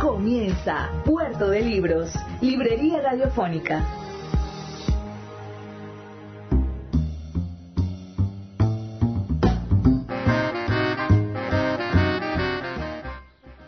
Comienza Puerto de Libros, Librería Radiofónica.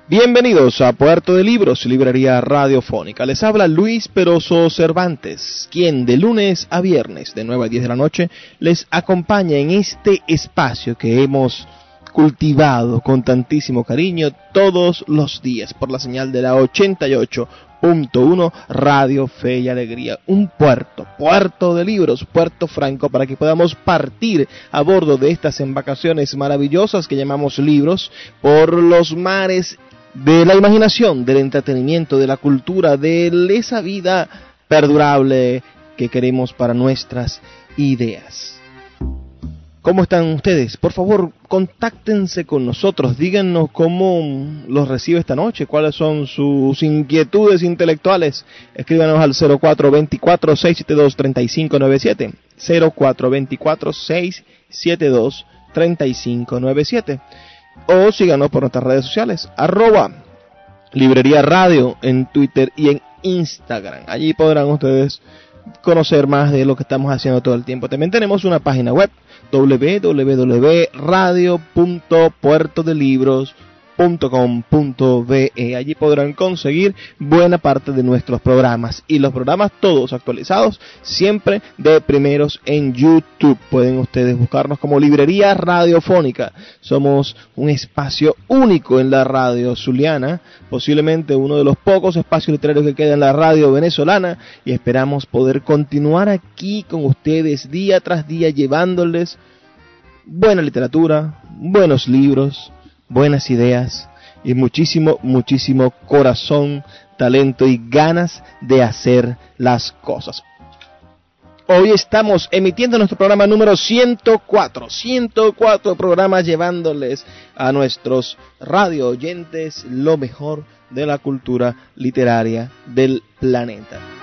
Bienvenidos a Puerto de Libros, Librería Radiofónica. Les habla Luis Peroso Cervantes, quien de lunes a viernes de 9 a 10 de la noche les acompaña en este espacio que hemos cultivado con tantísimo cariño todos los días por la señal de la 88.1 Radio Fe y Alegría. Un puerto, puerto de libros, puerto franco para que podamos partir a bordo de estas embarcaciones maravillosas que llamamos libros por los mares de la imaginación, del entretenimiento, de la cultura, de esa vida perdurable que queremos para nuestras ideas. ¿Cómo están ustedes? Por favor, contáctense con nosotros, díganos cómo los recibe esta noche, cuáles son sus inquietudes intelectuales. Escríbanos al 0424-672-3597. 0424-672-3597. O síganos por nuestras redes sociales, arroba Librería Radio en Twitter y en Instagram. Allí podrán ustedes conocer más de lo que estamos haciendo todo el tiempo. También tenemos una página web www.radio.puertodelibros.com .com.be. Allí podrán conseguir buena parte de nuestros programas y los programas todos actualizados siempre de primeros en YouTube. Pueden ustedes buscarnos como Librería Radiofónica. Somos un espacio único en la radio zuliana, posiblemente uno de los pocos espacios literarios que queda en la radio venezolana y esperamos poder continuar aquí con ustedes día tras día llevándoles buena literatura, buenos libros, buenas ideas y muchísimo, muchísimo corazón, talento y ganas de hacer las cosas. Hoy estamos emitiendo nuestro programa número 104, 104 programas llevándoles a nuestros radio oyentes lo mejor de la cultura literaria del planeta.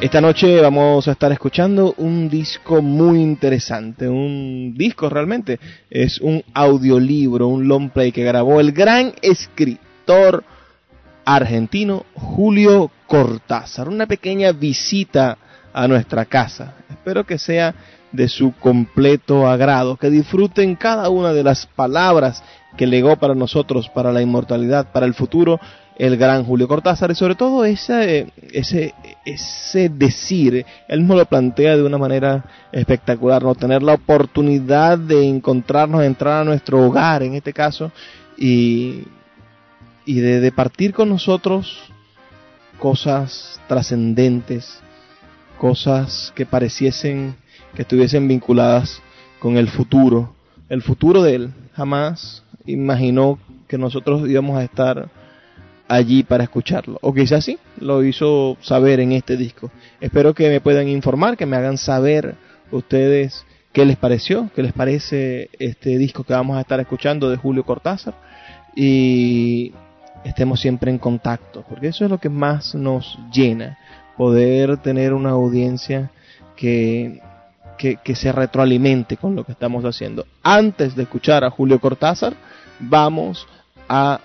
Esta noche vamos a estar escuchando un disco muy interesante, un disco realmente, es un audiolibro, un long play que grabó el gran escritor argentino Julio Cortázar, una pequeña visita a nuestra casa. Espero que sea de su completo agrado, que disfruten cada una de las palabras que legó para nosotros, para la inmortalidad, para el futuro el gran Julio Cortázar y sobre todo ese, ese, ese decir, él mismo lo plantea de una manera espectacular, no tener la oportunidad de encontrarnos, entrar a nuestro hogar en este caso y, y de, de partir con nosotros cosas trascendentes, cosas que pareciesen que estuviesen vinculadas con el futuro, el futuro de él. Jamás imaginó que nosotros íbamos a estar allí para escucharlo. O quizás sí, lo hizo saber en este disco. Espero que me puedan informar, que me hagan saber ustedes qué les pareció, qué les parece este disco que vamos a estar escuchando de Julio Cortázar. Y estemos siempre en contacto, porque eso es lo que más nos llena, poder tener una audiencia que, que, que se retroalimente con lo que estamos haciendo. Antes de escuchar a Julio Cortázar, vamos a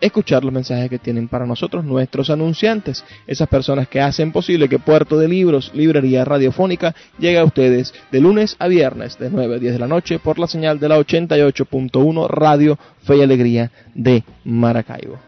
escuchar los mensajes que tienen para nosotros nuestros anunciantes, esas personas que hacen posible que Puerto de Libros, Librería Radiofónica, llegue a ustedes de lunes a viernes de 9 a 10 de la noche por la señal de la 88.1 Radio Fe y Alegría de Maracaibo.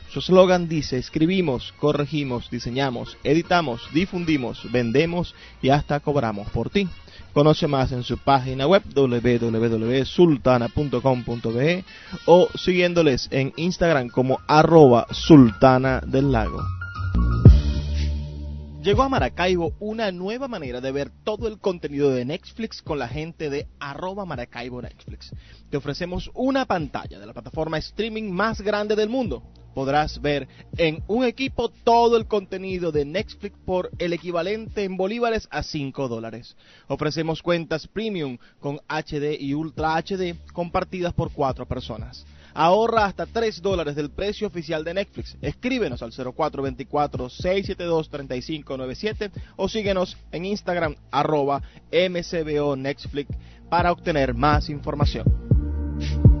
Su eslogan dice, escribimos, corregimos, diseñamos, editamos, difundimos, vendemos y hasta cobramos por ti. Conoce más en su página web www.sultana.com.be o siguiéndoles en Instagram como arroba sultana del lago. Llegó a Maracaibo una nueva manera de ver todo el contenido de Netflix con la gente de arroba Maracaibo Netflix. Te ofrecemos una pantalla de la plataforma streaming más grande del mundo. Podrás ver en un equipo todo el contenido de Netflix por el equivalente en bolívares a 5 dólares. Ofrecemos cuentas premium con HD y Ultra HD compartidas por 4 personas. Ahorra hasta 3 dólares del precio oficial de Netflix. Escríbenos al 0424-672-3597 o síguenos en Instagram arroba mcbo Netflix para obtener más información.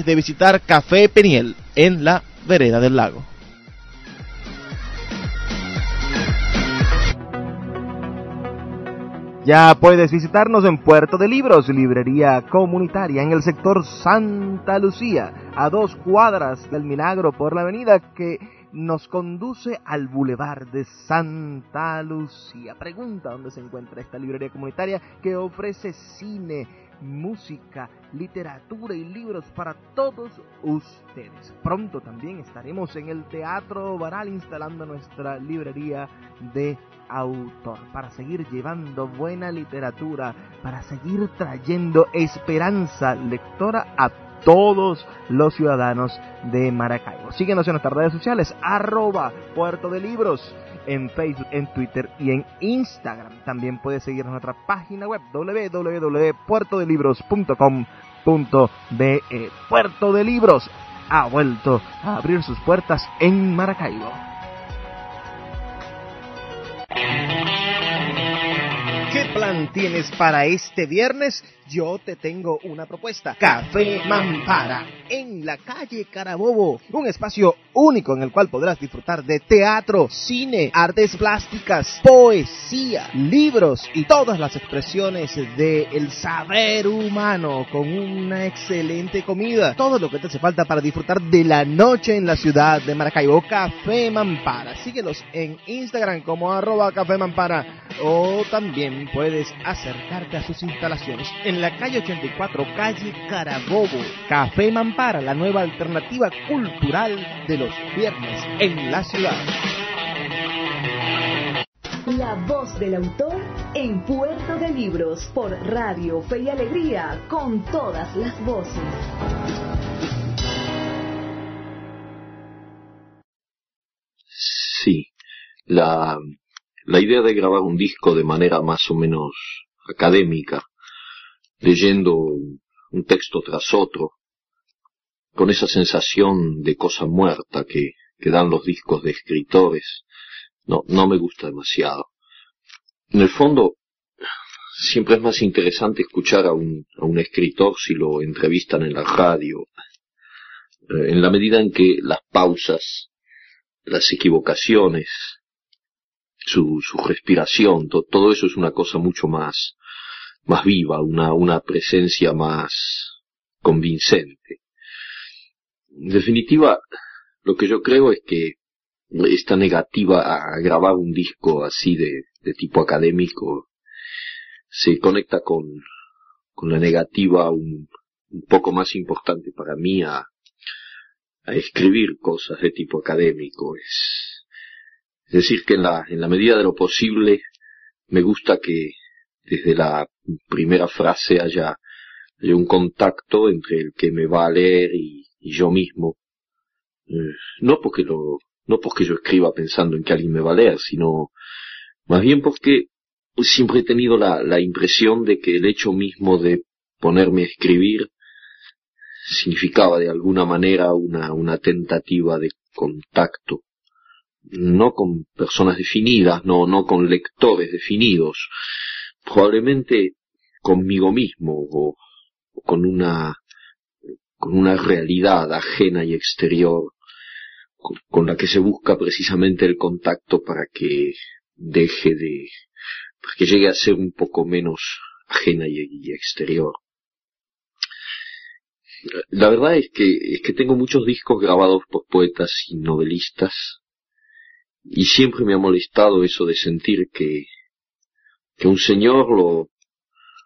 de visitar Café Peniel en la vereda del lago. Ya puedes visitarnos en Puerto de Libros, librería comunitaria en el sector Santa Lucía, a dos cuadras del Milagro por la avenida que nos conduce al Boulevard de Santa Lucía. Pregunta dónde se encuentra esta librería comunitaria que ofrece cine, música, literatura y libros para todos ustedes. Pronto también estaremos en el Teatro Baral instalando nuestra librería de autor para seguir llevando buena literatura, para seguir trayendo esperanza lectora a todos los ciudadanos de Maracaibo. Síguenos en nuestras redes sociales, arroba Puerto de Libros en Facebook, en Twitter y en Instagram. También puedes seguirnos en nuestra página web www.puertodelibros.com.be. Puerto de Libros ha vuelto a abrir sus puertas en Maracaibo. Plan tienes para este viernes? yo te tengo una propuesta. Café Mampara, en la calle Carabobo. Un espacio único en el cual podrás disfrutar de teatro, cine, artes plásticas, poesía, libros y todas las expresiones del saber humano con una excelente comida. Todo lo que te hace falta para disfrutar de la noche en la ciudad de Maracaibo. Café Mampara. Síguelos en Instagram como arroba Café Mampara o también puedes acercarte a sus instalaciones en la calle 84, calle Carabobo. Café Mampara, la nueva alternativa cultural de los viernes en la ciudad. La voz del autor en Puerto de Libros por Radio Fe y Alegría con todas las voces. Sí, la, la idea de grabar un disco de manera más o menos académica leyendo un texto tras otro, con esa sensación de cosa muerta que, dan los discos de escritores, no, me gusta demasiado. En el fondo, siempre es más interesante escuchar a un, a un escritor si lo entrevistan en la radio, eh, en la medida en que las pausas, las equivocaciones, su, su respiración, todo eso es una cosa mucho más, más viva, una, una presencia más convincente. En definitiva, lo que yo creo es que esta negativa a grabar un disco así de, de tipo académico se conecta con, con la negativa un, un poco más importante para mí a, a escribir cosas de tipo académico. Es, es decir, que en la, en la medida de lo posible me gusta que desde la primera frase haya, un contacto entre el que me va a leer y, yo mismo. Eh, no porque lo, no porque yo escriba pensando en que alguien me va a leer, sino más bien porque siempre he tenido la, la impresión de que el hecho mismo de ponerme a escribir significaba de alguna manera una, una tentativa de contacto, no con personas definidas, no, no con lectores definidos, probablemente conmigo mismo o, con una con una realidad ajena y exterior con, la que se busca precisamente el contacto para que deje de para que llegue a ser un poco menos ajena y exterior. La verdad es que, es que tengo muchos discos grabados por poetas y novelistas y siempre me ha molestado eso de sentir que, que un señor lo,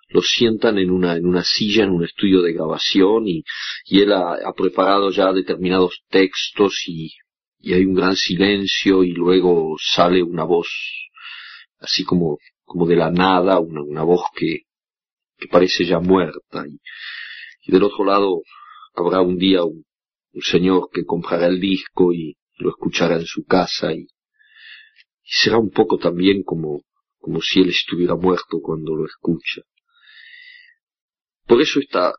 lo sientan en una, en una silla en un estudio de grabación y, y él ha, preparado ya determinados textos y, y hay un gran silencio y luego sale una voz así como, como de la nada, una, una voz que, que parece ya muerta. Y, y del otro lado habrá un día un, señor que comprará el disco y lo escuchará en su casa y, será un poco también como, como si él estuviera muerto cuando lo escucha. Por eso esta,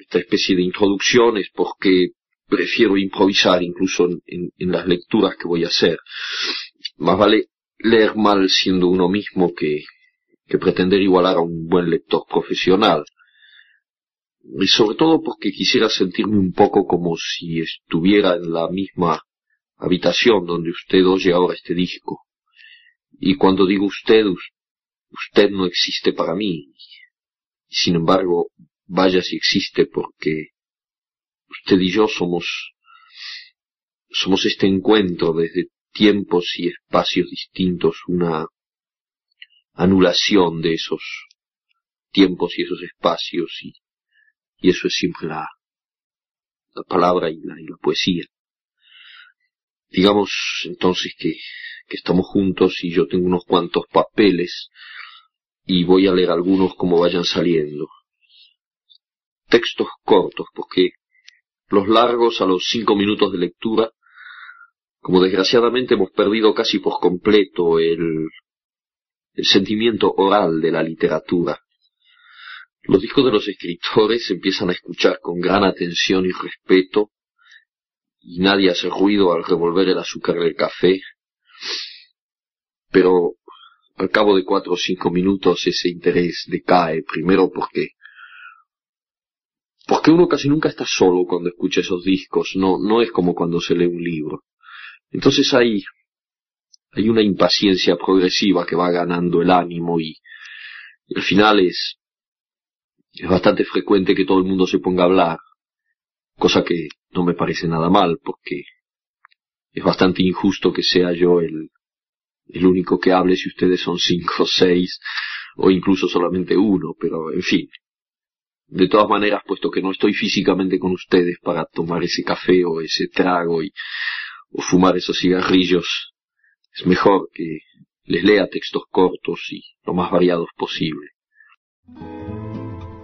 esta especie de introducciones, porque prefiero improvisar incluso en, en, las lecturas que voy a hacer. Más vale leer mal siendo uno mismo que, que pretender igualar a un buen lector profesional y sobre todo porque quisiera sentirme un poco como si estuviera en la misma habitación donde usted oye ahora este disco. Y cuando digo usted, usted no existe para mí. Sin embargo, vaya si existe porque usted y yo somos, somos este encuentro desde tiempos y espacios distintos, una anulación de esos tiempos y esos espacios y y eso es siempre la, la palabra y la, y la poesía. Digamos entonces que, estamos juntos y yo tengo unos cuantos papeles y voy a leer algunos como vayan saliendo. Textos cortos, porque los largos a los cinco minutos de lectura, como desgraciadamente hemos perdido casi por completo el, el sentimiento oral de la literatura, los discos de los escritores empiezan a escuchar con gran atención y respeto, y nadie hace ruido al revolver el azúcar del café, pero al cabo de cuatro o cinco minutos ese interés decae, primero porque porque uno casi nunca está solo cuando escucha esos discos, no, no es como cuando se lee un libro. Entonces hay, hay una impaciencia progresiva que va ganando el ánimo y, al final es, es bastante frecuente que todo el mundo se ponga a hablar, cosa que no me parece nada mal, porque es bastante injusto que sea yo el, el único que hable si ustedes son cinco o seis, o incluso solamente uno, pero en fin. De todas maneras, puesto que no estoy físicamente con ustedes para tomar ese café o ese trago y, o fumar esos cigarrillos, es mejor que les lea textos cortos y lo más variados posible.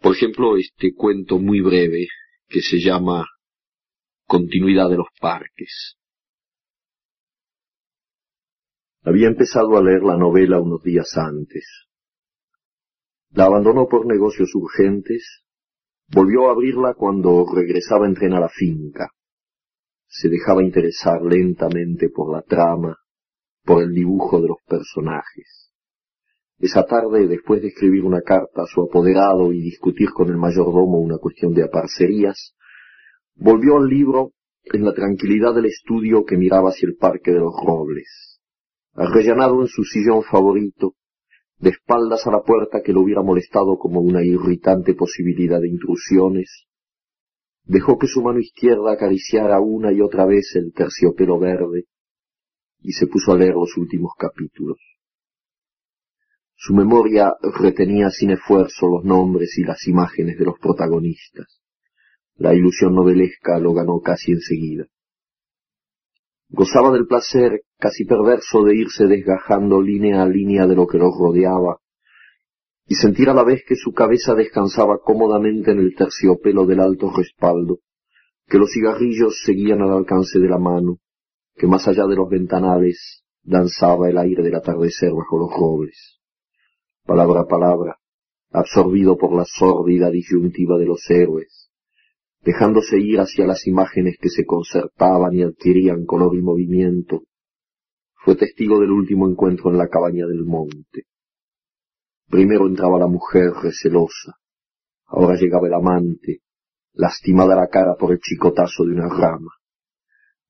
Por ejemplo, este cuento muy breve que se llama Continuidad de los Parques. Había empezado a leer la novela unos días antes. La abandonó por negocios urgentes, volvió a abrirla cuando regresaba en tren a la finca. Se dejaba interesar lentamente por la trama, por el dibujo de los personajes. Esa tarde, después de escribir una carta a su apoderado y discutir con el mayordomo una cuestión de aparcerías, volvió al libro en la tranquilidad del estudio que miraba hacia el Parque de los Robles. Arrellanado en su sillón favorito, de espaldas a la puerta que lo hubiera molestado como una irritante posibilidad de intrusiones, dejó que su mano izquierda acariciara una y otra vez el terciopelo verde y se puso a leer los últimos capítulos. Su memoria retenía sin esfuerzo los nombres y las imágenes de los protagonistas. La ilusión novelesca lo ganó casi enseguida. Gozaba del placer casi perverso de irse desgajando línea a línea de lo que los rodeaba y sentir a la vez que su cabeza descansaba cómodamente en el terciopelo del alto respaldo, que los cigarrillos seguían al alcance de la mano, que más allá de los ventanales danzaba el aire del atardecer bajo los robles. Palabra a palabra, absorbido por la sórdida disyuntiva de los héroes, dejándose ir hacia las imágenes que se concertaban y adquirían color y movimiento, fue testigo del último encuentro en la cabaña del monte. Primero entraba la mujer recelosa, ahora llegaba el amante, lastimada la cara por el chicotazo de una rama.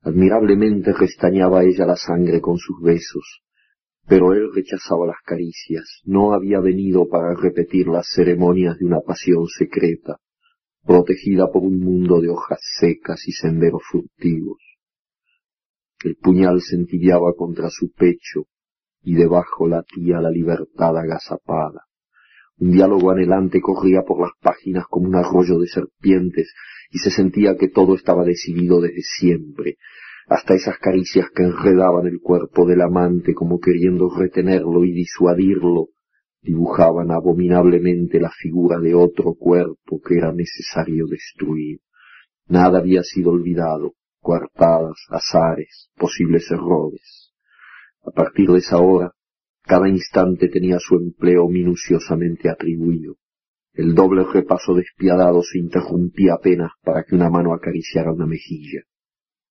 Admirablemente restañaba ella la sangre con sus besos, pero él rechazaba las caricias, no había venido para repetir las ceremonias de una pasión secreta, protegida por un mundo de hojas secas y senderos furtivos. El puñal se contra su pecho, y debajo latía la libertad agazapada. Un diálogo anhelante corría por las páginas como un arroyo de serpientes, y se sentía que todo estaba decidido desde siempre, hasta esas caricias que enredaban el cuerpo del amante como queriendo retenerlo y disuadirlo, dibujaban abominablemente la figura de otro cuerpo que era necesario destruir. Nada había sido olvidado, coartadas, azares, posibles errores. A partir de esa hora, cada instante tenía su empleo minuciosamente atribuido. El doble repaso despiadado se interrumpía apenas para que una mano acariciara una mejilla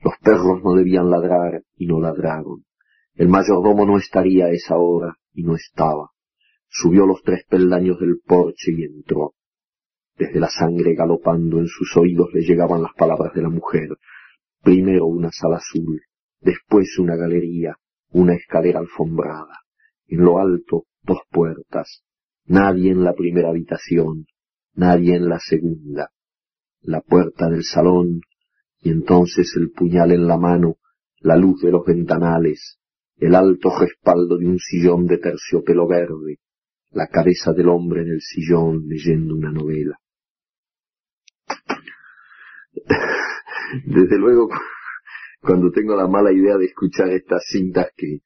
Los perros no debían ladrar y no ladraron. El mayordomo no estaría a esa hora y no estaba. Subió los tres peldaños del porche y entró. Desde la sangre galopando en sus oídos le llegaban las palabras de la mujer. Primero una sala azul, después una galería, una escalera alfombrada. En lo alto dos puertas. Nadie en la primera habitación, nadie en la segunda. La puerta del salón, y entonces el puñal en la mano, la luz de los ventanales, el alto respaldo de un sillón de terciopelo verde, la cabeza del hombre en el sillón leyendo una novela. Desde luego, cuando tengo la mala idea de escuchar estas cintas que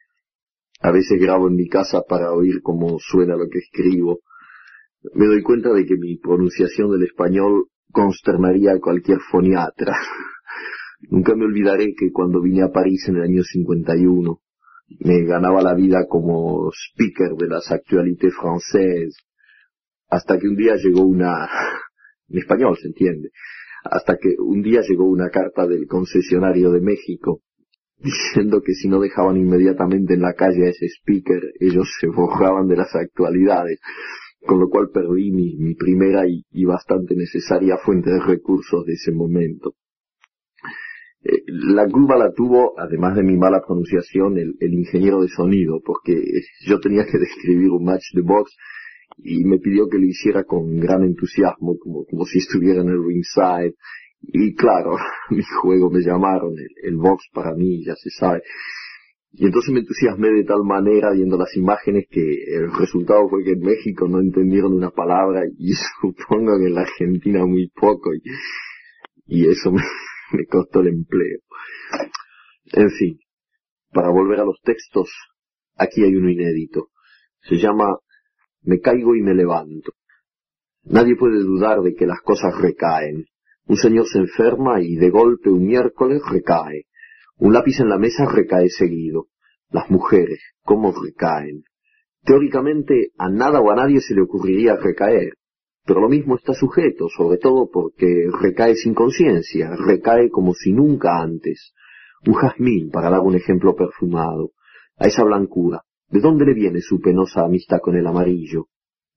a veces grabo en mi casa para oír cómo suena lo que escribo, me doy cuenta de que mi pronunciación del español consternaría a cualquier foniatra. Nunca me olvidaré que cuando vine a París en el año 51, me ganaba la vida como speaker de las actualités francesas, hasta que un día llegó una, en español se entiende, hasta que un día llegó una carta del concesionario de México diciendo que si no dejaban inmediatamente en la calle a ese speaker, ellos se forjaban de las actualidades, con lo cual perdí mi primera y bastante necesaria fuente de recursos de ese momento. Eh, la culpa la tuvo, además de mi mala pronunciación, el, ingeniero de sonido, porque yo tenía que describir un match de box y me pidió que lo hiciera con gran entusiasmo, como, si estuviera en el ringside. Y claro, mi juego me llamaron, el, el box para mí, ya se sabe. Y entonces me entusiasmé de tal manera viendo las imágenes que el resultado fue que en México no entendieron una palabra y supongo que en la Argentina muy poco y, y eso me, me costó el empleo. En fin, para volver a los textos, aquí hay uno inédito. Se llama Me caigo y me levanto. Nadie puede dudar de que las cosas recaen. Un señor se enferma y de golpe un miércoles recae. Un lápiz en la mesa recae seguido. Las mujeres, ¿cómo recaen? Teóricamente a nada o a nadie se le ocurriría recaer pero lo mismo está sujeto, sobre todo porque recae sin conciencia, recae como si nunca antes. Un jazmín, para dar un ejemplo perfumado, a esa blancura, ¿de dónde le viene su penosa amistad con el amarillo?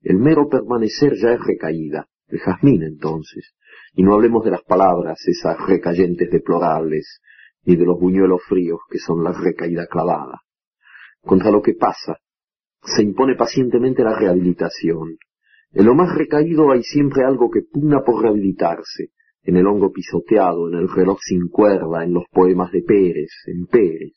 El mero permanecer ya es recaída, de jazmín entonces, y no hablemos de las palabras, esas recayentes deplorables, ni de los buñuelos fríos que son la recaída clavada. Contra lo que pasa, se impone pacientemente la rehabilitación. En lo más recaído hay siempre algo que pugna por rehabilitarse, en el hongo pisoteado, en el reloj sin cuerda, en los poemas de Pérez, en Pérez.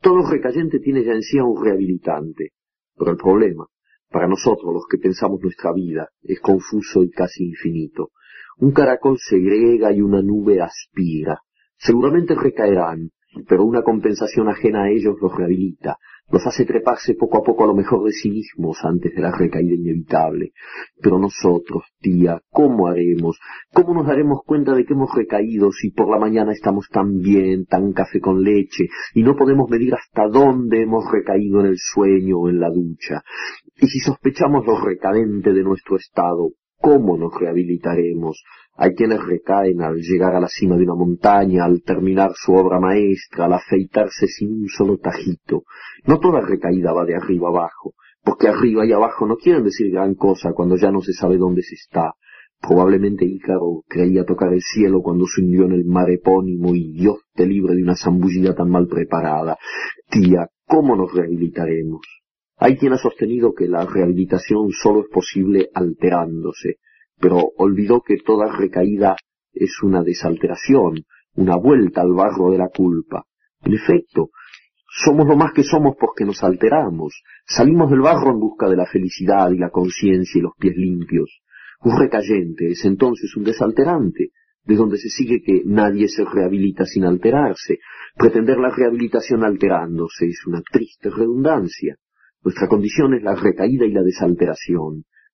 Todo recayente tiene ya en sí a un rehabilitante, pero el problema, para nosotros los que pensamos nuestra vida, es confuso y casi infinito. Un caracol segrega y una nube aspira. Seguramente recaerán, pero una compensación ajena a ellos los rehabilita, los hace treparse poco a poco a lo mejor de sí mismos antes de la recaída inevitable. Pero nosotros, tía, ¿cómo haremos? ¿Cómo nos daremos cuenta de que hemos recaído si por la mañana estamos tan bien, tan café con leche, y no podemos medir hasta dónde hemos recaído en el sueño o en la ducha? Y si sospechamos lo recadente de nuestro estado, ¿cómo nos rehabilitaremos? Hay quienes recaen al llegar a la cima de una montaña, al terminar su obra maestra, al afeitarse sin un solo tajito. No toda recaída va de arriba abajo, porque arriba y abajo no quieren decir gran cosa cuando ya no se sabe dónde se está. Probablemente Ícaro creía tocar el cielo cuando se hundió en el mar epónimo y Dios te libre de una zambullida tan mal preparada. Tía, ¿cómo nos rehabilitaremos? Hay quien ha sostenido que la rehabilitación solo es posible alterándose pero olvidó que toda recaída es una desalteración, una vuelta al barro de la culpa. En efecto, somos lo más que somos porque nos alteramos, salimos del barro en busca de la felicidad y la conciencia y los pies limpios. Un recayente es entonces un desalterante, de donde se sigue que nadie se rehabilita sin alterarse. Pretender la rehabilitación alterándose es una triste redundancia. Nuestra condición es la recaída y la desalteración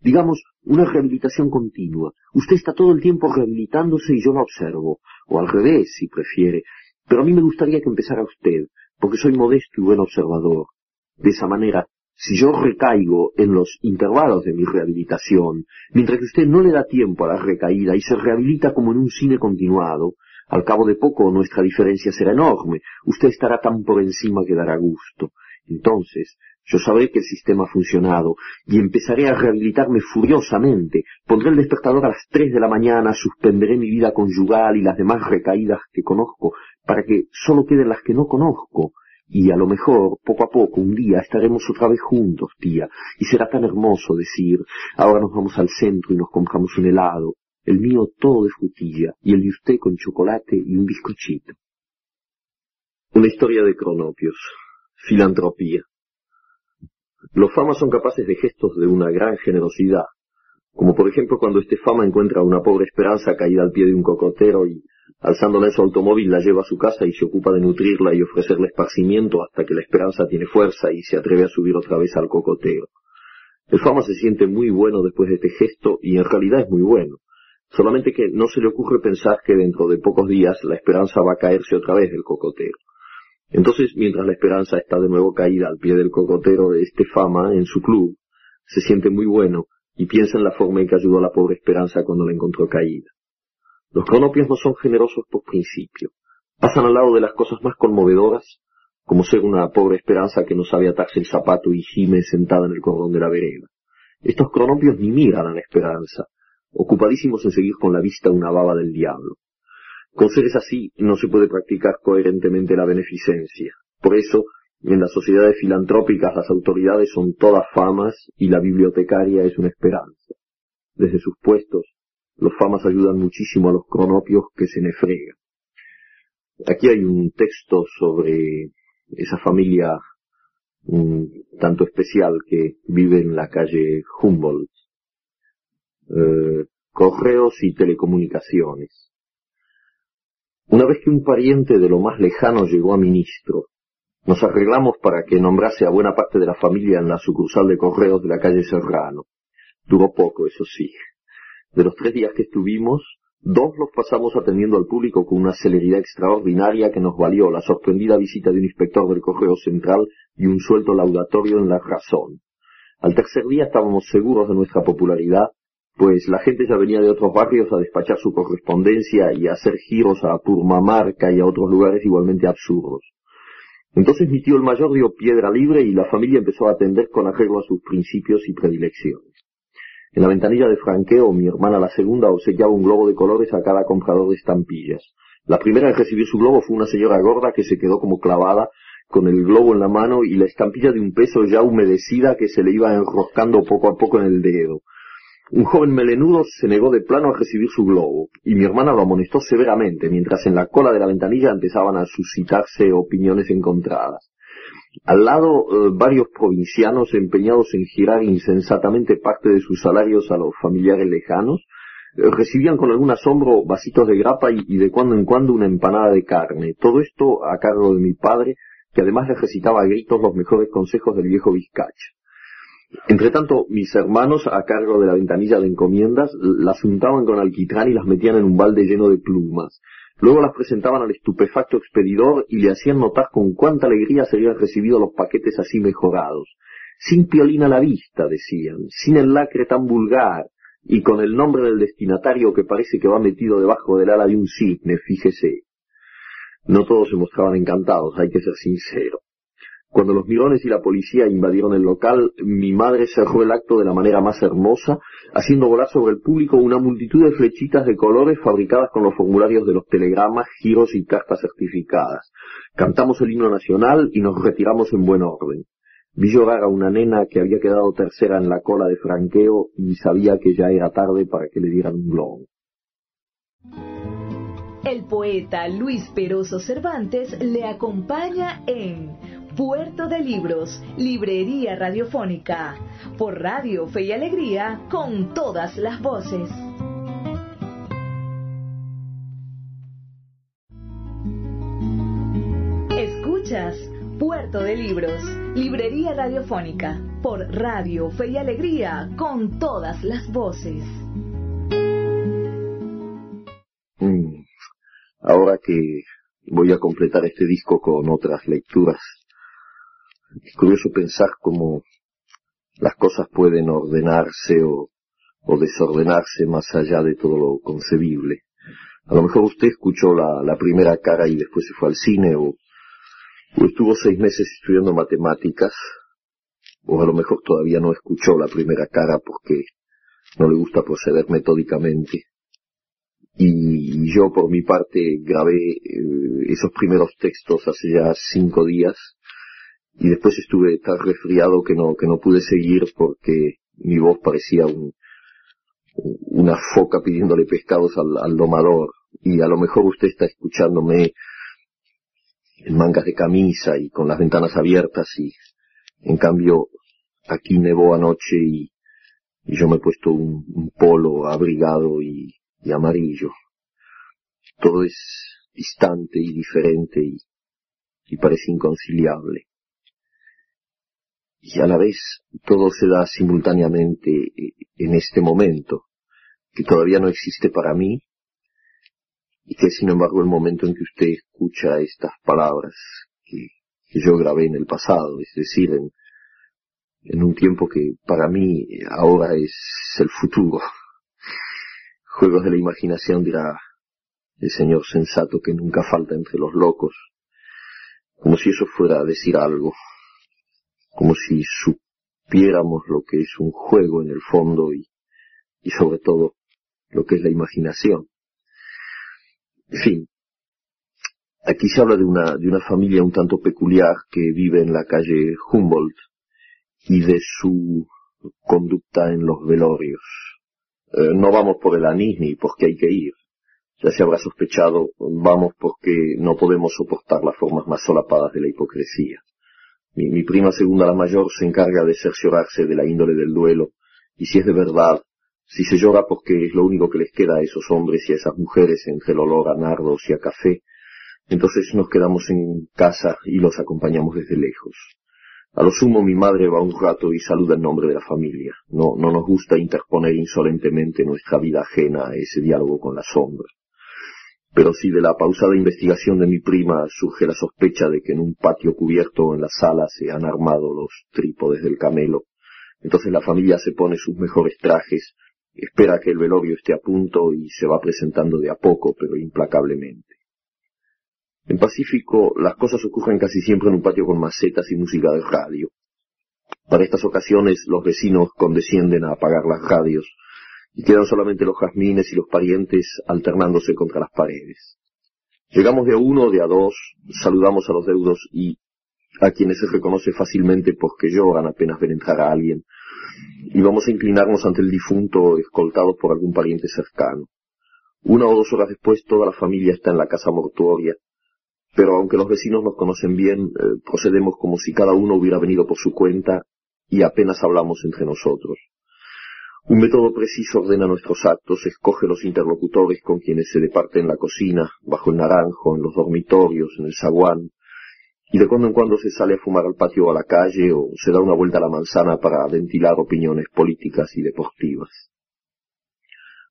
digamos, una rehabilitación continua. Usted está todo el tiempo rehabilitándose y yo la observo, o al revés, si prefiere, pero a mí me gustaría que empezara usted, porque soy modesto y buen observador. De esa manera, si yo recaigo en los intervalos de mi rehabilitación, mientras que usted no le da tiempo a la recaída y se rehabilita como en un cine continuado, al cabo de poco nuestra diferencia será enorme, usted estará tan por encima que dará gusto. Entonces, yo sabré que el sistema ha funcionado y empezaré a rehabilitarme furiosamente. Pondré el despertador a las tres de la mañana, suspenderé mi vida conyugal y las demás recaídas que conozco para que solo queden las que no conozco. Y a lo mejor, poco a poco, un día estaremos otra vez juntos, tía, y será tan hermoso decir, ahora nos vamos al centro y nos compramos un helado, el mío todo de frutilla y el de usted con chocolate y un bizcochito. Una historia de cronopios. Filantropía. Los famas son capaces de gestos de una gran generosidad, como por ejemplo cuando este fama encuentra a una pobre esperanza caída al pie de un cocotero y, alzándola en su automóvil, la lleva a su casa y se ocupa de nutrirla y ofrecerle esparcimiento hasta que la esperanza tiene fuerza y se atreve a subir otra vez al cocotero. El fama se siente muy bueno después de este gesto y en realidad es muy bueno, solamente que no se le ocurre pensar que dentro de pocos días la esperanza va a caerse otra vez del cocotero. Entonces, mientras la esperanza está de nuevo caída al pie del cocotero de este fama en su club, se siente muy bueno y piensa en la forma en que ayudó a la pobre esperanza cuando la encontró caída. Los cronopios no son generosos por principio. Pasan al lado de las cosas más conmovedoras, como ser una pobre esperanza que no sabe atarse el zapato y gime sentada en el cordón de la vereda. Estos cronopios ni miran a la esperanza, ocupadísimos en seguir con la vista una baba del diablo. Con seres así no se puede practicar coherentemente la beneficencia. Por eso, en las sociedades filantrópicas las autoridades son todas famas y la bibliotecaria es una esperanza. Desde sus puestos, los famas ayudan muchísimo a los cronopios que se nefregan. Aquí hay un texto sobre esa familia tanto especial que vive en la calle Humboldt. Eh, correos y telecomunicaciones. Una vez que un pariente de lo más lejano llegó a ministro, nos arreglamos para que nombrase a buena parte de la familia en la sucursal de correos de la calle Serrano. Duró poco, eso sí. De los tres días que estuvimos, Dos los pasamos atendiendo al público con una celeridad extraordinaria que nos valió la sorprendida visita de un inspector del Correo Central y un suelto laudatorio en la razón. Al tercer día estábamos seguros de nuestra popularidad, pues la gente ya venía de otros barrios a despachar su correspondencia y a hacer giros a Purmamarca y a otros lugares igualmente absurdos. Entonces mi tío el mayor dio piedra libre y la familia empezó a atender con arreglo a sus principios y predilecciones. En la ventanilla de franqueo, mi hermana la segunda obsequiaba un globo de colores a cada comprador de estampillas. La primera en recibir su globo fue una señora gorda que se quedó como clavada con el globo en la mano y la estampilla de un peso ya humedecida que se le iba enroscando poco a poco en el dedo. Un joven melenudo se negó de plano a recibir su globo, y mi hermana lo amonestó severamente, mientras en la cola de la ventanilla empezaban a suscitarse opiniones encontradas. Al lado, eh, varios provincianos empeñados en girar insensatamente parte de sus salarios a los familiares lejanos, eh, recibían con algún asombro vasitos de grapa y, de cuando en cuando una empanada de carne. Todo esto a cargo de mi padre, que además les recitaba a gritos los mejores consejos del viejo Vizcacha. Entre tanto, mis hermanos, a cargo de la ventanilla de encomiendas, las untaban con alquitrán y las metían en un balde lleno de plumas. Luego las presentaban al estupefacto expedidor y le hacían notar con cuánta alegría se habían recibido los paquetes así mejorados. Sin piolín a la vista, decían, sin el lacre tan vulgar, y con el nombre del destinatario que parece que va metido debajo del ala de un cisne, fíjese. No todos se mostraban encantados, hay que ser sincero. Cuando los mirones y la policía invadieron el local, mi madre cerró el acto de la manera más hermosa, haciendo volar sobre el público una multitud de flechitas de colores fabricadas con los formularios de los telegramas, giros y cartas certificadas. Cantamos el himno nacional y nos retiramos en buen orden. Vi llorar a una nena que había quedado tercera en la cola de franqueo y sabía que ya era tarde para que le dieran un globo. El poeta Luis Peroso Cervantes le acompaña en Puerto de Libros, Librería Radiofónica, por Radio Fe y Alegría, con todas las voces. Escuchas Puerto de Libros, Librería Radiofónica, por Radio Fe y Alegría, con todas las voces. Mm. Ahora que voy a completar este disco con otras lecturas es curioso pensar cómo las cosas pueden ordenarse o, desordenarse más allá de todo lo concebible. A lo mejor usted escuchó la, primera cara y después se fue al cine o, estuvo seis meses estudiando matemáticas o a lo mejor todavía no escuchó la primera cara porque no le gusta proceder metódicamente. Y yo por mi parte grabé eh, esos primeros textos hace ya cinco días y después estuve tan resfriado que no, que no pude seguir porque mi voz parecía un, una foca pidiéndole pescados al, domador y a lo mejor usted está escuchándome en mangas de camisa y con las ventanas abiertas y en cambio aquí nevó anoche y, yo me he puesto un, polo abrigado y, amarillo. Todo es distante y diferente y parece inconciliable y a la vez todo se da simultáneamente eh, en este momento, que todavía no existe para mí, y que sin embargo el momento en que usted escucha estas palabras que, yo grabé en el pasado, es decir, en, en un tiempo que para mí ahora es el futuro. Juegos de la imaginación dirá el señor sensato que nunca falta entre los locos, como si eso fuera a decir algo como si supiéramos lo que es un juego en el fondo y, y sobre todo lo que es la imaginación. En fin, aquí se habla de una, de una familia un tanto peculiar que vive en la calle Humboldt y de su conducta en los velorios. Eh, no vamos por el anís ni porque hay que ir. Ya se habrá sospechado, vamos porque no podemos soportar las formas más solapadas de la hipocresía. Mi, prima segunda, la mayor, se encarga de cerciorarse de la índole del duelo, y si es de verdad, si se llora porque es lo único que les queda a esos hombres y a esas mujeres entre el olor a nardos y a café, entonces nos quedamos en casa y los acompañamos desde lejos. A lo sumo mi madre va un rato y saluda en nombre de la familia. No, no nos gusta interponer insolentemente nuestra vida ajena a ese diálogo con la sombra. Pero si de la pausada investigación de mi prima surge la sospecha de que en un patio cubierto en la sala se han armado los trípodes del camelo, entonces la familia se pone sus mejores trajes, espera que el velorio esté a punto y se va presentando de a poco, pero implacablemente. En Pacífico las cosas ocurren casi siempre en un patio con macetas y música de radio. Para estas ocasiones los vecinos condescienden a apagar las radios y quedan solamente los jazmines y los parientes alternándose contra las paredes. Llegamos de a uno o de a dos, saludamos a los deudos y a quienes se reconoce fácilmente porque lloran apenas ven entrar a alguien, y vamos a inclinarnos ante el difunto escoltados por algún pariente cercano. Una o dos horas después toda la familia está en la casa mortuoria, pero aunque los vecinos nos conocen bien, eh, procedemos como si cada uno hubiera venido por su cuenta y apenas hablamos entre nosotros. Un método preciso ordena nuestros actos, escoge los interlocutores con quienes se departe en la cocina, bajo el naranjo, en los dormitorios, en el zaguán, y de cuando en cuando se sale a fumar al patio o a la calle o se da una vuelta a la manzana para ventilar opiniones políticas y deportivas.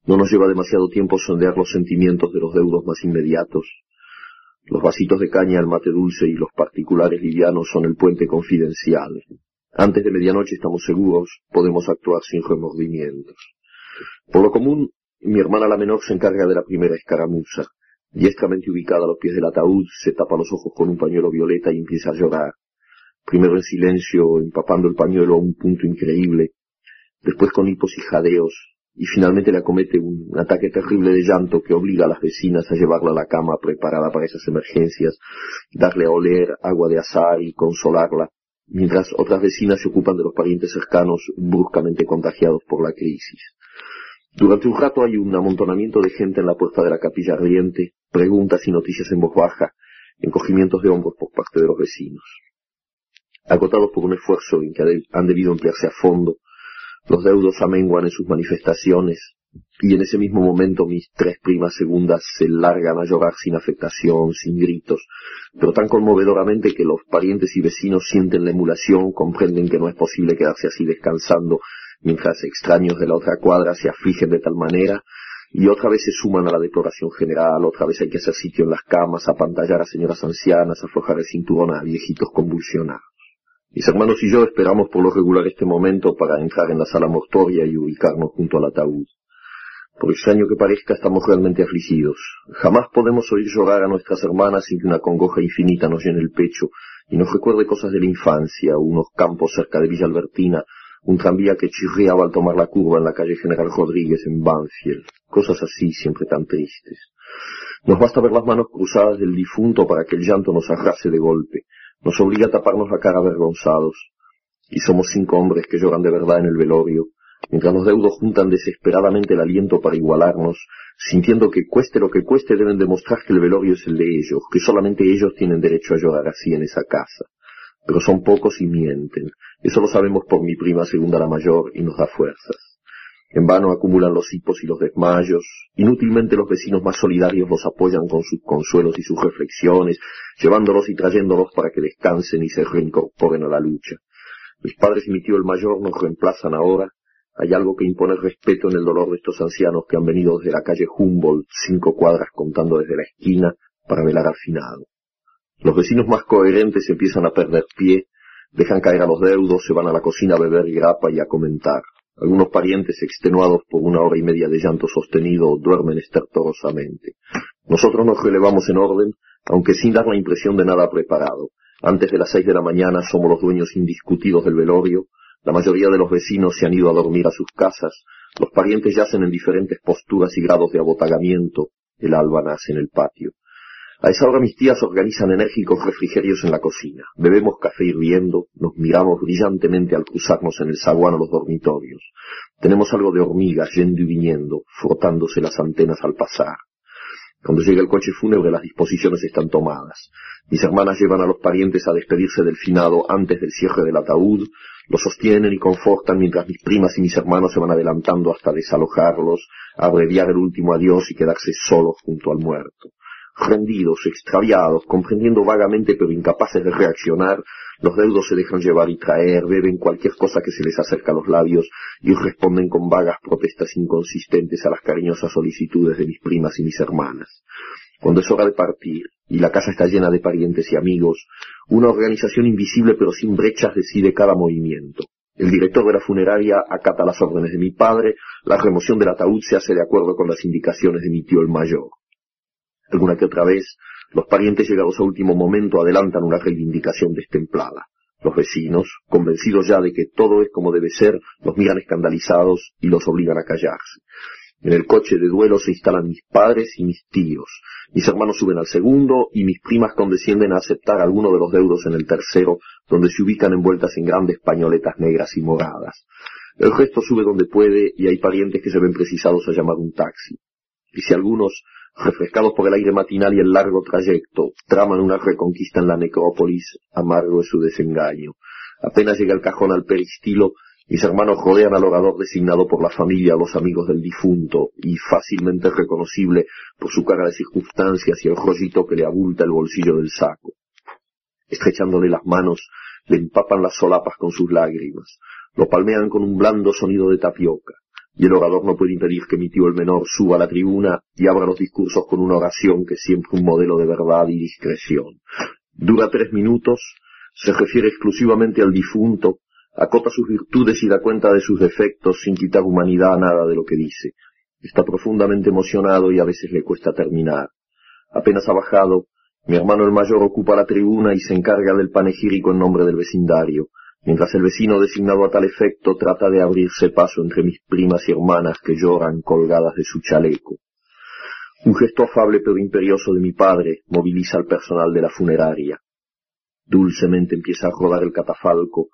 No nos lleva demasiado tiempo sondear los sentimientos de los deudos más inmediatos, los vasitos de caña, el mate dulce y los particulares livianos son el puente confidencial. Antes de medianoche estamos seguros, podemos actuar sin remordimientos. Por lo común, mi hermana la menor se encarga de la primera escaramuza. Diestramente ubicada a los pies del ataúd, se tapa los ojos con un pañuelo violeta y empieza a llorar. Primero en silencio, empapando el pañuelo a un punto increíble, después con hipos y jadeos, y finalmente le acomete un ataque terrible de llanto que obliga a las vecinas a llevarla a la cama preparada para esas emergencias, darle a oler agua de azar y consolarla, mientras otras vecinas se ocupan de los parientes cercanos bruscamente contagiados por la crisis. Durante un rato hay un amontonamiento de gente en la puerta de la capilla ardiente, preguntas y noticias en voz baja, encogimientos de hombros por parte de los vecinos. Agotados por un esfuerzo en que han debido emplearse a fondo, los deudos amenguan en sus manifestaciones, y en ese mismo momento mis tres primas segundas se largan a llorar sin afectación, sin gritos, pero tan conmovedoramente que los parientes y vecinos sienten la emulación, comprenden que no es posible quedarse así descansando, mientras extraños de la otra cuadra se afligen de tal manera, y otra vez se suman a la deploración general, otra vez hay que hacer sitio en las camas, apantallar a señoras ancianas, aflojar el cinturón a viejitos convulsionados. Mis hermanos y yo esperamos por lo regular este momento para entrar en la sala mortuoria y ubicarnos junto al ataúd. Por extraño que parezca, estamos realmente afligidos. Jamás podemos oír llorar a nuestras hermanas sin que una congoja infinita nos llene el pecho y nos recuerde cosas de la infancia, unos campos cerca de Villa Albertina, un tranvía que chirriaba al tomar la curva en la calle General Rodríguez en Banfield, cosas así siempre tan tristes. Nos basta ver las manos cruzadas del difunto para que el llanto nos arrase de golpe, nos obliga a taparnos la cara avergonzados, y somos cinco hombres que lloran de verdad en el velorio, mientras los deudos juntan desesperadamente el aliento para igualarnos, sintiendo que cueste lo que cueste deben demostrar que el velorio es el de ellos, que solamente ellos tienen derecho a llorar así en esa casa. Pero son pocos y mienten. Eso lo sabemos por mi prima segunda la mayor y nos da fuerzas. En vano acumulan los hipos y los desmayos. Inútilmente los vecinos más solidarios los apoyan con sus consuelos y sus reflexiones, llevándolos y trayéndolos para que descansen y se reincorporen a la lucha. Mis padres y mi tío el mayor nos reemplazan ahora. Hay algo que impone respeto en el dolor de estos ancianos que han venido desde la calle Humboldt, cinco cuadras contando desde la esquina, para velar al finado. Los vecinos más coherentes empiezan a perder pie, dejan caer a los deudos, se van a la cocina a beber grapa y a comentar. Algunos parientes, extenuados por una hora y media de llanto sostenido, duermen estertorosamente. Nosotros nos relevamos en orden, aunque sin dar la impresión de nada preparado. Antes de las seis de la mañana somos los dueños indiscutidos del velorio, la mayoría de los vecinos se han ido a dormir a sus casas, los parientes yacen en diferentes posturas y grados de abotagamiento, el alba nace en el patio. A esa hora mis tías organizan enérgicos refrigerios en la cocina. Bebemos café hirviendo, nos miramos brillantemente al cruzarnos en el zaguán o los dormitorios. Tenemos algo de hormigas yendo y viniendo, frotándose las antenas al pasar. Cuando llega el coche fúnebre las disposiciones están tomadas. Mis hermanas llevan a los parientes a despedirse del finado antes del cierre del ataúd, los sostienen y confortan mientras mis primas y mis hermanos se van adelantando hasta desalojarlos, abreviar el último adiós y quedarse solos junto al muerto rendidos, extraviados, comprendiendo vagamente pero incapaces de reaccionar, Los deudos se dejan llevar y traer, beben cualquier cosa que se les acerca a los labios y responden con vagas protestas inconsistentes a las cariñosas solicitudes de mis primas y mis hermanas. Cuando es hora de partir y la casa está llena de parientes y amigos, una organización invisible pero sin brechas decide cada movimiento. El director de la funeraria acata las órdenes de mi padre, la remoción del ataúd se hace de acuerdo con las indicaciones de mi tío el mayor. Alguna que otra vez, los parientes llegados a último momento adelantan una reivindicación destemplada. Los vecinos, convencidos ya de que todo es como debe ser, los miran escandalizados y los obligan a callarse. En el coche de duelo se instalan mis padres y mis tíos. Mis hermanos suben al segundo y mis primas condescienden a aceptar alguno de los deudos en el tercero, donde se ubican envueltas en grandes pañoletas negras y moradas. El resto sube donde puede y hay parientes que se ven precisados a llamar un taxi. Y si algunos, refrescados por el aire matinal y el largo trayecto, traman una reconquista en la necrópolis, amargo es su desengaño. Apenas llega el cajón al peristilo, mis hermanos rodean al orador designado por la familia o los amigos del difunto, y fácilmente reconocible por su cara de circunstancias y el rollito que le abulta el bolsillo del saco. Estrechándole las manos, le empapan las solapas con sus lágrimas, lo palmean con un blando sonido de tapioca, y el orador no puede impedir que mi tío el menor suba a la tribuna y abra los discursos con una oración que es siempre un modelo de verdad y discreción. Dura tres minutos, se refiere exclusivamente al difunto, acota sus virtudes y da cuenta de sus defectos sin quitar humanidad a nada de lo que dice. Está profundamente emocionado y a veces le cuesta terminar. Apenas ha bajado, mi hermano el mayor ocupa la tribuna y se encarga del panegírico en nombre del vecindario, mientras el vecino designado a tal efecto trata de abrirse paso entre mis primas y hermanas que lloran colgadas de su chaleco. Un gesto afable pero imperioso de mi padre moviliza al personal de la funeraria. Dulcemente empieza a rodar el catafalco,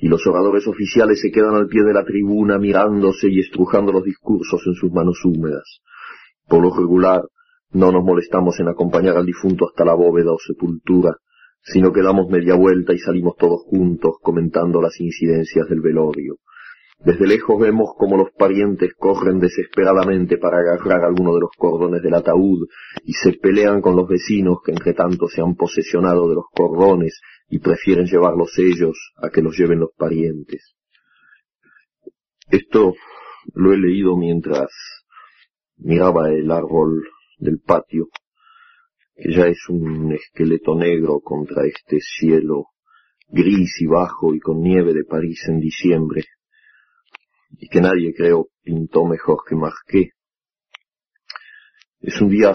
y los oradores oficiales se quedan al pie de la tribuna mirándose y estrujando los discursos en sus manos húmedas. Por lo regular, no nos molestamos en acompañar al difunto hasta la bóveda o sepultura, sino que damos media vuelta y salimos todos juntos comentando las incidencias del velorio. Desde lejos vemos como los parientes corren desesperadamente para agarrar alguno de los cordones del ataúd y se pelean con los vecinos que entre tanto se han posesionado de los cordones y prefieren llevarlos ellos a que los lleven los parientes. Esto lo he leído mientras miraba el árbol del patio, ya es un esqueleto negro contra este cielo gris y bajo y con nieve de París en diciembre, y que nadie creo pintó mejor que Marqué. Es un día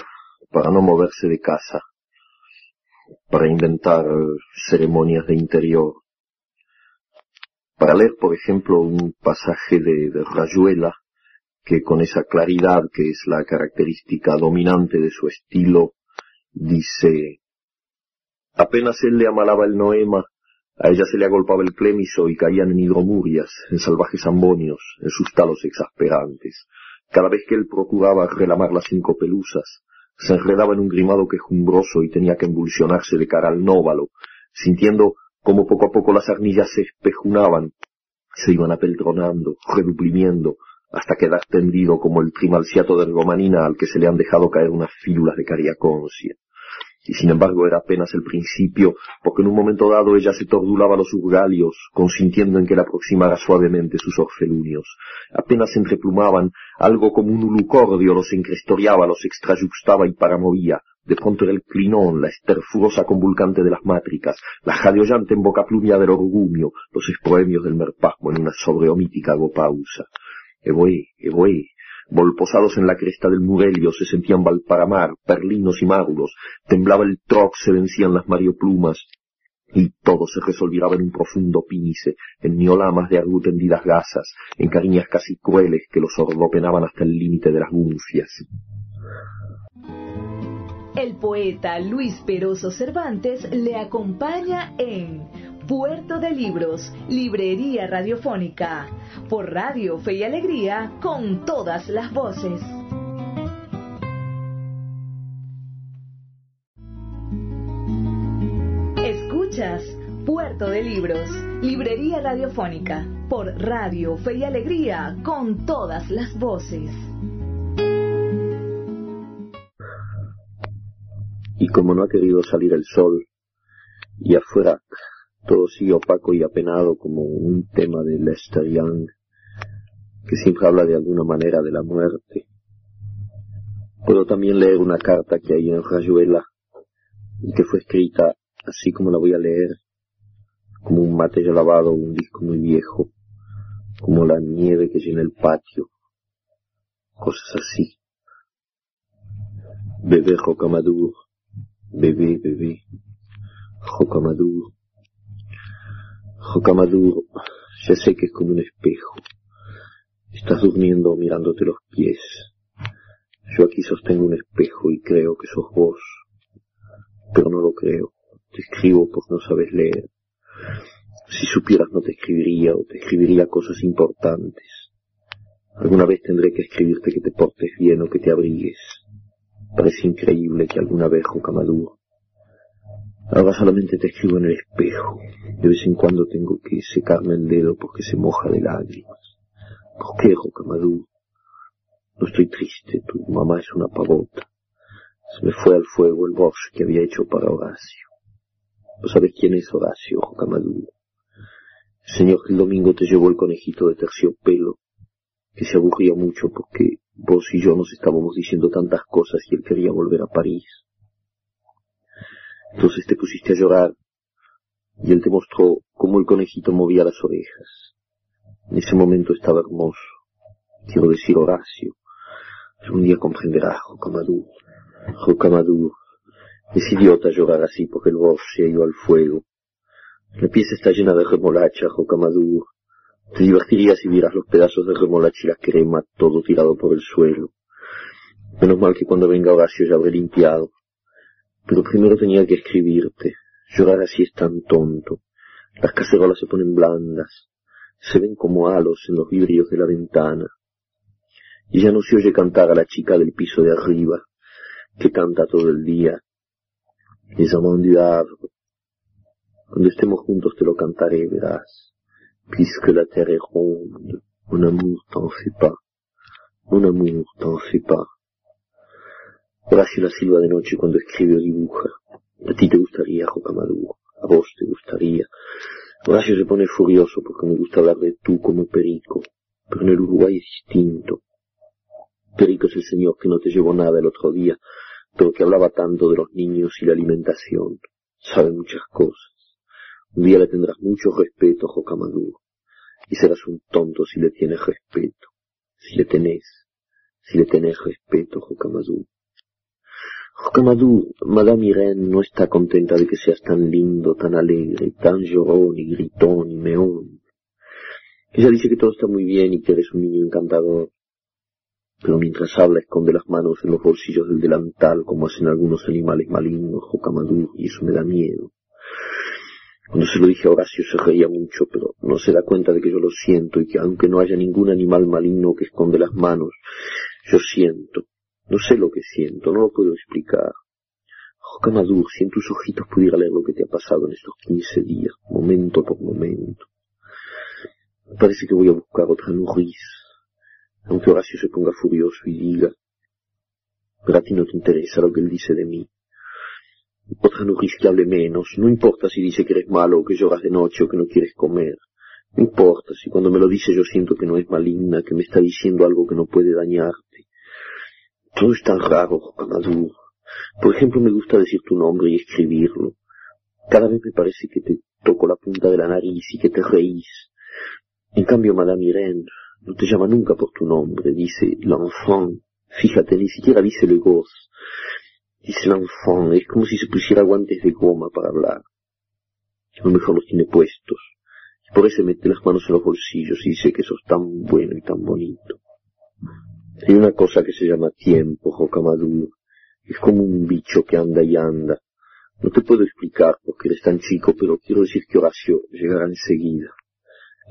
para no moverse de casa, para inventar ceremonias de interior, para leer, por ejemplo, un pasaje de, Rayuela, que con esa claridad que es la característica dominante de su estilo, dice, apenas él le amalaba el noema, a ella se le agolpaba el clémiso y caían en hidromurias, en salvajes ambonios, en sus talos exasperantes. Cada vez que él procuraba relamar las cinco pelusas, se enredaba en un grimado quejumbroso y tenía que embulsionarse de cara al nóvalo, sintiendo como poco a poco las arnillas se espejunaban, se iban apeltronando, reduplimiendo, hasta quedar tendido como el trimalciato de ergomanina al que se le han dejado caer unas fílulas de cariaconcia y sin embargo era apenas el principio, porque en un momento dado ella se tordulaba los urgalios, consintiendo en que la aproximara suavemente sus orfelunios. Apenas se entreplumaban, algo como un ulucordio los encrestoriaba, los extrayuxtaba y paramovía. De pronto era el clinón, la esterfurosa convulcante de las mátricas, la jadeollante plumia del orgumio, los esproemios del merpasmo en una sobreomítica gopausa. Evoé, evoé, volposados en la cresta del Murelio, se sentían Valparamar, Perlinos y Márulos, temblaba el troc, se vencían las marioplumas, y todo se resolviraba en un profundo pínice, en niolamas de argu tendidas gasas, en cariñas casi crueles que los ordopenaban hasta el límite de las gunfias. El poeta Luis Peroso Cervantes le acompaña en Puerto de Libros, Librería Radiofónica, por Radio Fe y Alegría, con todas las voces. Escuchas Puerto de Libros, Librería Radiofónica, por Radio Fe y Alegría, con todas las voces. Y como no ha querido salir el sol, y afuera todo sigue opaco y apenado como un tema de Lester Young, que siempre habla de alguna manera de la muerte. Puedo también leer una carta que hay en Rayuela y que fue escrita así como la voy a leer, como un mate ya lavado un disco muy viejo, como la nieve que llena el patio, cosas así. Bebé Rocamadour, bebé, bebé, Rocamadour. Rocamadour, ya sé que es como un espejo. Estás durmiendo mirándote los pies. Yo aquí sostengo un espejo y creo que sos vos, pero no lo creo. Te escribo porque no sabes leer. Si supieras no te escribiría o te escribiría cosas importantes. Alguna vez tendré que escribirte que te portes bien o que te abrigues. Parece increíble que alguna vez, Rocamadour. Ahora solamente te escribo en el espejo. De vez en cuando tengo que secarme el dedo porque se moja de lágrimas. ¿Por qué, Rocamadour? No estoy triste, tu mamá es una pavota. Se me fue al fuego el bosque que había hecho para Horacio. ¿No sabes quién es Horacio, Rocamadour? El señor que el domingo te llevó el conejito de terciopelo, que se aburría mucho porque vos y yo nos estábamos diciendo tantas cosas y él quería volver a París. Entonces te pusiste a llorar y él te mostró cómo el conejito movía las orejas. En ese momento estaba hermoso. Quiero decir Horacio. Algún día comprenderás, Rocamadour. Rocamadour. Es idiota llorar así porque el bosque se ha ido al fuego. La pieza está llena de remolacha, Rocamadour. Te divertirías si vieras los pedazos de remolacha y la crema, todo tirado por el suelo. Menos mal que cuando venga Horacio ya habré limpiado. Pero primero tenía que escribirte. Llorar así es tan tonto. Las cacerolas se ponen blandas. Se ven como halos en los vidrios de la ventana. Y ya no se oye cantar a la chica del piso de arriba, que canta todo el día. Les amants du Havre. Cuando estemos juntos te lo cantaré, verás. Puisque la terre est ronde, mon amour t'en fait pas. Mon amour t'en fait pas. Horacio la silba de noche cuando escribe o dibuja. A ti te gustaría, Rocamadour. A vos te gustaría. Horacio se pone furioso porque me gusta hablar de tú como Perico. Pero en el Uruguay es distinto. Perico es el señor que no te llevó nada el otro día, pero que hablaba tanto de los niños y la alimentación. Sabe muchas cosas. Un día le tendrás mucho respeto, Rocamadour. Y serás un tonto si le tienes respeto. Si le tenés. Si le tenés respeto, Rocamadour. Rocamadour, Madame Irene no está contenta de que seas tan lindo, tan alegre, tan llorón y gritón y meón. Ella dice que todo está muy bien y que eres un niño encantador. Pero mientras habla esconde las manos en los bolsillos del delantal como hacen algunos animales malignos, Rocamadour, y eso me da miedo. Cuando se lo dije a Horacio se reía mucho, pero no se da cuenta de que yo lo siento y que aunque no haya ningún animal maligno que esconde las manos, yo siento. No sé lo que siento, no lo puedo explicar. Rocamadour, si en tus ojitos pudiera leer lo que te ha pasado en estos quince días, momento por momento. Me parece que voy a buscar otra nuriz, aunque Horacio se ponga furioso y diga, pero a ti no te interesa lo que él dice de mí. Otra nuriz que hable menos, no importa si dice que eres malo o que lloras de noche o que no quieres comer. No importa si cuando me lo dice yo siento que no es maligna, que me está diciendo algo que no puede dañarte. Todo es tan raro, Rocamadour. Por ejemplo, me gusta decir tu nombre y escribirlo. Cada vez me parece que te toco la punta de la nariz y que te reís. En cambio, Madame Irene no te llama nunca por tu nombre, dice l'enfant. Fíjate, ni siquiera dice le gosse. Dice l'enfant, es como si se pusiera guantes de goma para hablar. A lo mejor los tiene puestos. Y por eso mete las manos en los bolsillos y dice que sos tan bueno y tan bonito. Hay una cosa que se llama tiempo, Rocamadour. Es como un bicho que anda y anda. No te puedo explicar porque eres tan chico, pero quiero decir que Horacio llegará enseguida.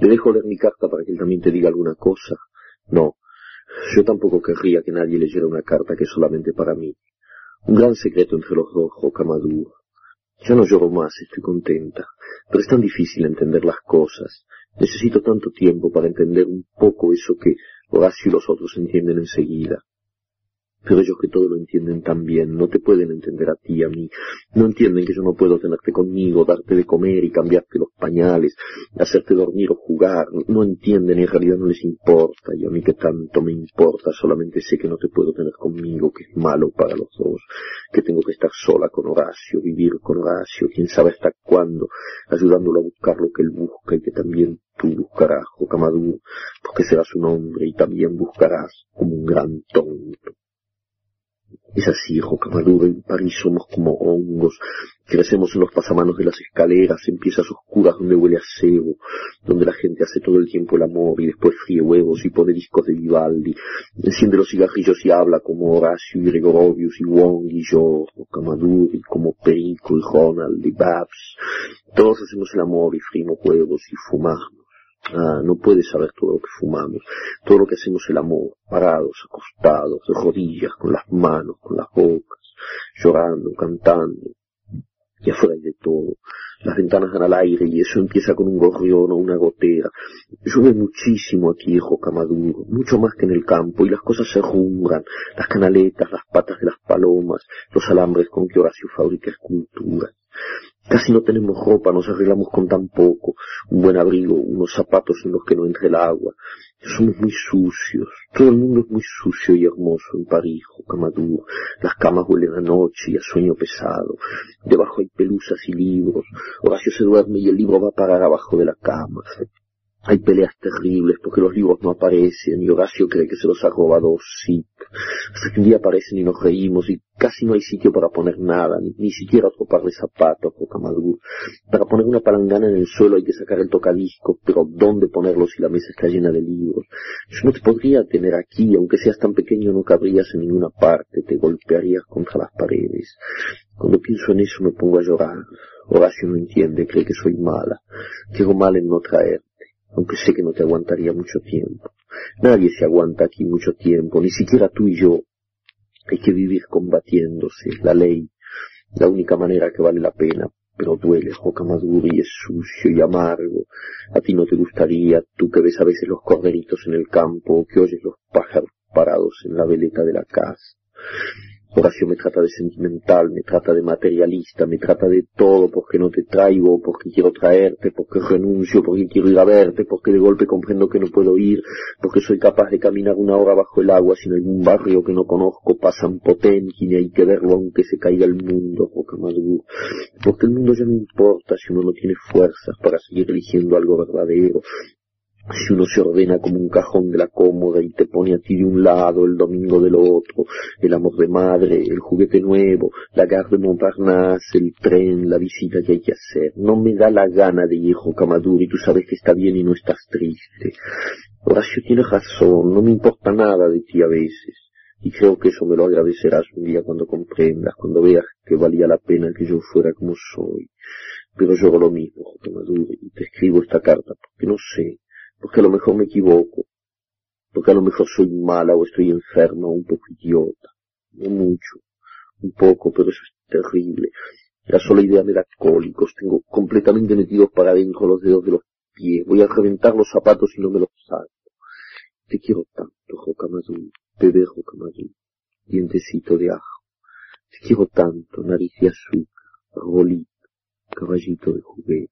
¿Le dejo leer mi carta para que él también te diga alguna cosa? No, yo tampoco querría que nadie leyera una carta que es solamente para mí. Un gran secreto entre los dos, Rocamadour. Ya no lloro más, estoy contenta, pero es tan difícil entender las cosas. Necesito tanto tiempo para entender un poco eso que Horacio y los otros entienden enseguida. Pero ellos que todo lo entienden tan bien, no te pueden entender a ti, a mí. No entienden que yo no puedo tenerte conmigo, darte de comer y cambiarte los pañales, hacerte dormir o jugar. No entienden y en realidad no les importa. Y a mí que tanto me importa, solamente sé que no te puedo tener conmigo, que es malo para los dos, que tengo que estar sola con Horacio, vivir con Horacio, quién sabe hasta cuándo, ayudándolo a buscar lo que él busca y que también tú buscarás, Jocamadú, porque serás un hombre y también buscarás como un gran tonto. Es así, Roca Maduro, en París somos como hongos, crecemos en los pasamanos de las escaleras, en piezas oscuras donde huele a cebo, donde la gente hace todo el tiempo el amor y después fríe huevos y pone discos de Vivaldi, enciende los cigarrillos y habla como Horacio y Gregorovius y Wong y yo, Roca y como Perico y Ronald y Babs. Todos hacemos el amor y frimos huevos y fumamos. Ah, no puedes saber todo lo que fumamos, todo lo que hacemos el amor, parados, acostados, de rodillas, con las manos, con las bocas, llorando, cantando. Y afuera hay de todo. Las ventanas dan al aire y eso empieza con un gorrión o una gotera. Llueve muchísimo aquí en Jocamaduro, mucho más que en el campo, y las cosas se rumbran, las canaletas, las patas de las palomas, los alambres con que Horacio fabrica esculturas. Casi no tenemos ropa, nos arreglamos con tan poco, un buen abrigo, unos zapatos en los que no entre el agua. Somos muy sucios, todo el mundo es muy sucio y hermoso en París, Jocamaduro. Las camas huelen a noche y a sueño pesado. Debajo hay pelusas y libros. Horacio se duerme y el libro va a parar abajo de la cama. Hay peleas terribles porque los libros no aparecen y Horacio cree que se los ha robado sí. Hasta que un día aparecen y nos reímos y casi no hay sitio para poner nada, ni, siquiera otro par de zapatos o. Para poner una palangana en el suelo hay que sacar el tocadisco, pero ¿dónde ponerlo si la mesa está llena de libros? Yo no te podría tener aquí, aunque seas tan pequeño no cabrías en ninguna parte, te golpearías contra las paredes. Cuando pienso en eso me pongo a llorar. Horacio no entiende, cree que soy mala, que hago mal en no traer aunque sé que no te aguantaría mucho tiempo. Nadie se aguanta aquí mucho tiempo, ni siquiera tú y yo. Hay que vivir combatiéndose, la ley, la única manera que vale la pena, pero duele, Joca y es sucio y amargo. A ti no te gustaría, tú que ves a veces los corderitos en el campo, que oyes los pájaros parados en la veleta de la casa. Horacio me trata de sentimental, me trata de materialista, me trata de todo porque no te traigo, porque quiero traerte, porque renuncio, porque quiero ir a verte, porque de golpe comprendo que no puedo ir, porque soy capaz de caminar una hora bajo el agua sin algún barrio que no conozco, pasan Potenkin y hay que verlo aunque se caiga el mundo, porque el mundo ya no importa si uno no tiene fuerzas para seguir eligiendo algo verdadero, si uno se ordena como un cajón de la cómoda y te pone a ti de un lado, el domingo del otro, el amor de madre, el juguete nuevo, la gare de Montparnasse, el tren, la visita que hay que hacer. No me da la gana de ir Camadur y tú sabes que está bien y no estás triste. Horacio tiene razón, no me importa nada de ti a veces. Y creo que eso me lo agradecerás un día cuando comprendas, cuando veas que valía la pena que yo fuera como soy. Pero yo hago lo mismo, Camadur, y te escribo esta carta porque no sé, porque a lo mejor me equivoco, porque a lo mejor soy mala o estoy enferma o un poco idiota, no mucho, un poco, pero eso es terrible. La sola idea me da cólicos, tengo completamente metidos para adentro los dedos de los pies, voy a reventar los zapatos y no me los salto. Te quiero tanto, Jocamadú, bebé Jocamadú, dientecito de ajo. Te quiero tanto, nariz de azúcar, rolito, caballito de juguete.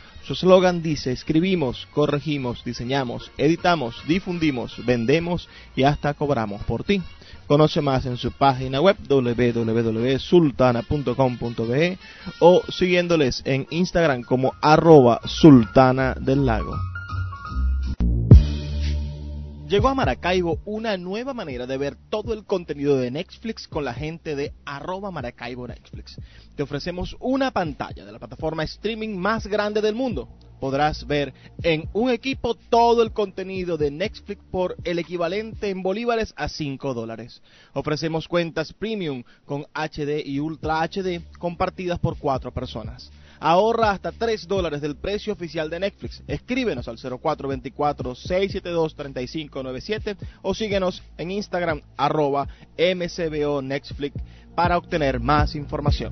su eslogan dice, escribimos, corregimos, diseñamos, editamos, difundimos, vendemos y hasta cobramos por ti. Conoce más en su página web www.sultana.com.be o siguiéndoles en Instagram como arroba sultana del lago. Llegó a Maracaibo una nueva manera de ver todo el contenido de Netflix con la gente de arroba Maracaibo Netflix. Te ofrecemos una pantalla de la plataforma streaming más grande del mundo podrás ver en un equipo todo el contenido de Netflix por el equivalente en bolívares a 5 dólares. Ofrecemos cuentas premium con HD y Ultra HD compartidas por 4 personas. Ahorra hasta 3 dólares del precio oficial de Netflix. Escríbenos al 0424-672-3597 o síguenos en Instagram arroba mcbo Netflix para obtener más información.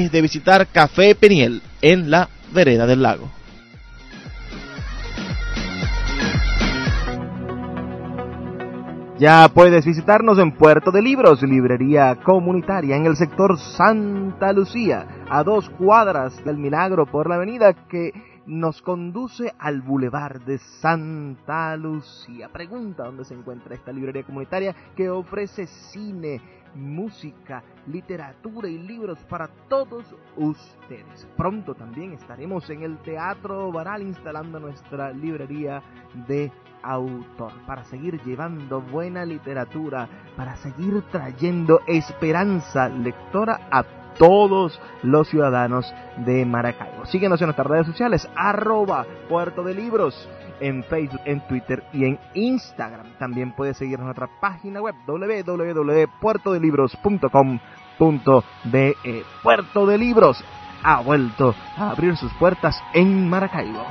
de visitar Café Peniel en la vereda del lago. Ya puedes visitarnos en Puerto de Libros, librería comunitaria en el sector Santa Lucía, a dos cuadras del Milagro por la avenida que nos conduce al Boulevard de Santa Lucía. Pregunta dónde se encuentra esta librería comunitaria que ofrece cine, música, literatura y libros para todos ustedes. Pronto también estaremos en el Teatro Baral instalando nuestra librería de autor para seguir llevando buena literatura, para seguir trayendo esperanza lectora a todos los ciudadanos de Maracaibo. Síguenos en nuestras redes sociales, arroba Puerto de Libros, en Facebook, en Twitter y en Instagram. También puedes seguirnos en nuestra página web www.puertodelibros.com.de. Puerto de Libros ha vuelto a abrir sus puertas en Maracaibo.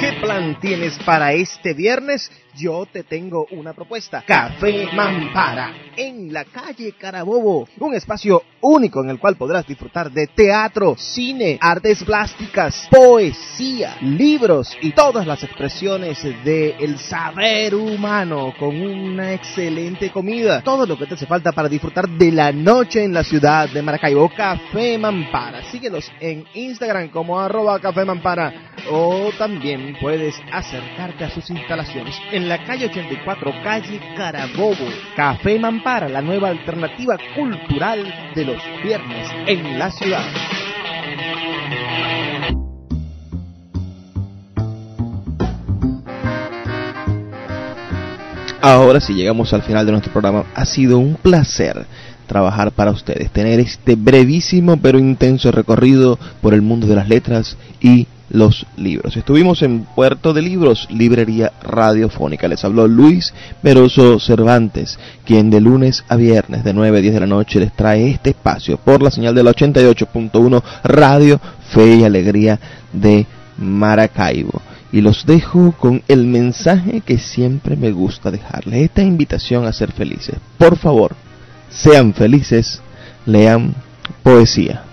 ¿Qué plan tienes para este viernes? Yo te tengo una propuesta. Café Mampara, en la calle Carabobo. Un espacio único en el cual podrás disfrutar de teatro, cine, artes plásticas, poesía, libros y todas las expresiones del saber humano con una excelente comida. Todo lo que te hace falta para disfrutar de la noche en la ciudad de Maracaibo. Café Mampara. Síguenos en Instagram como arroba Café Mampara o también puedes acercarte a sus instalaciones en la calle 84, calle Carabobo. Café Mampara, la nueva alternativa cultural de los viernes en la ciudad. Ahora sí llegamos al final de nuestro programa. Ha sido un placer trabajar para ustedes, tener este brevísimo pero intenso recorrido por el mundo de las letras y los libros. Estuvimos en Puerto de Libros, librería radiofónica. Les habló Luis Meroso Cervantes, quien de lunes a viernes de 9 a 10 de la noche les trae este espacio por la señal de la 88.1 Radio Fe y Alegría de Maracaibo. Y los dejo con el mensaje que siempre me gusta dejarles, esta invitación a ser felices. Por favor, sean felices, lean poesía.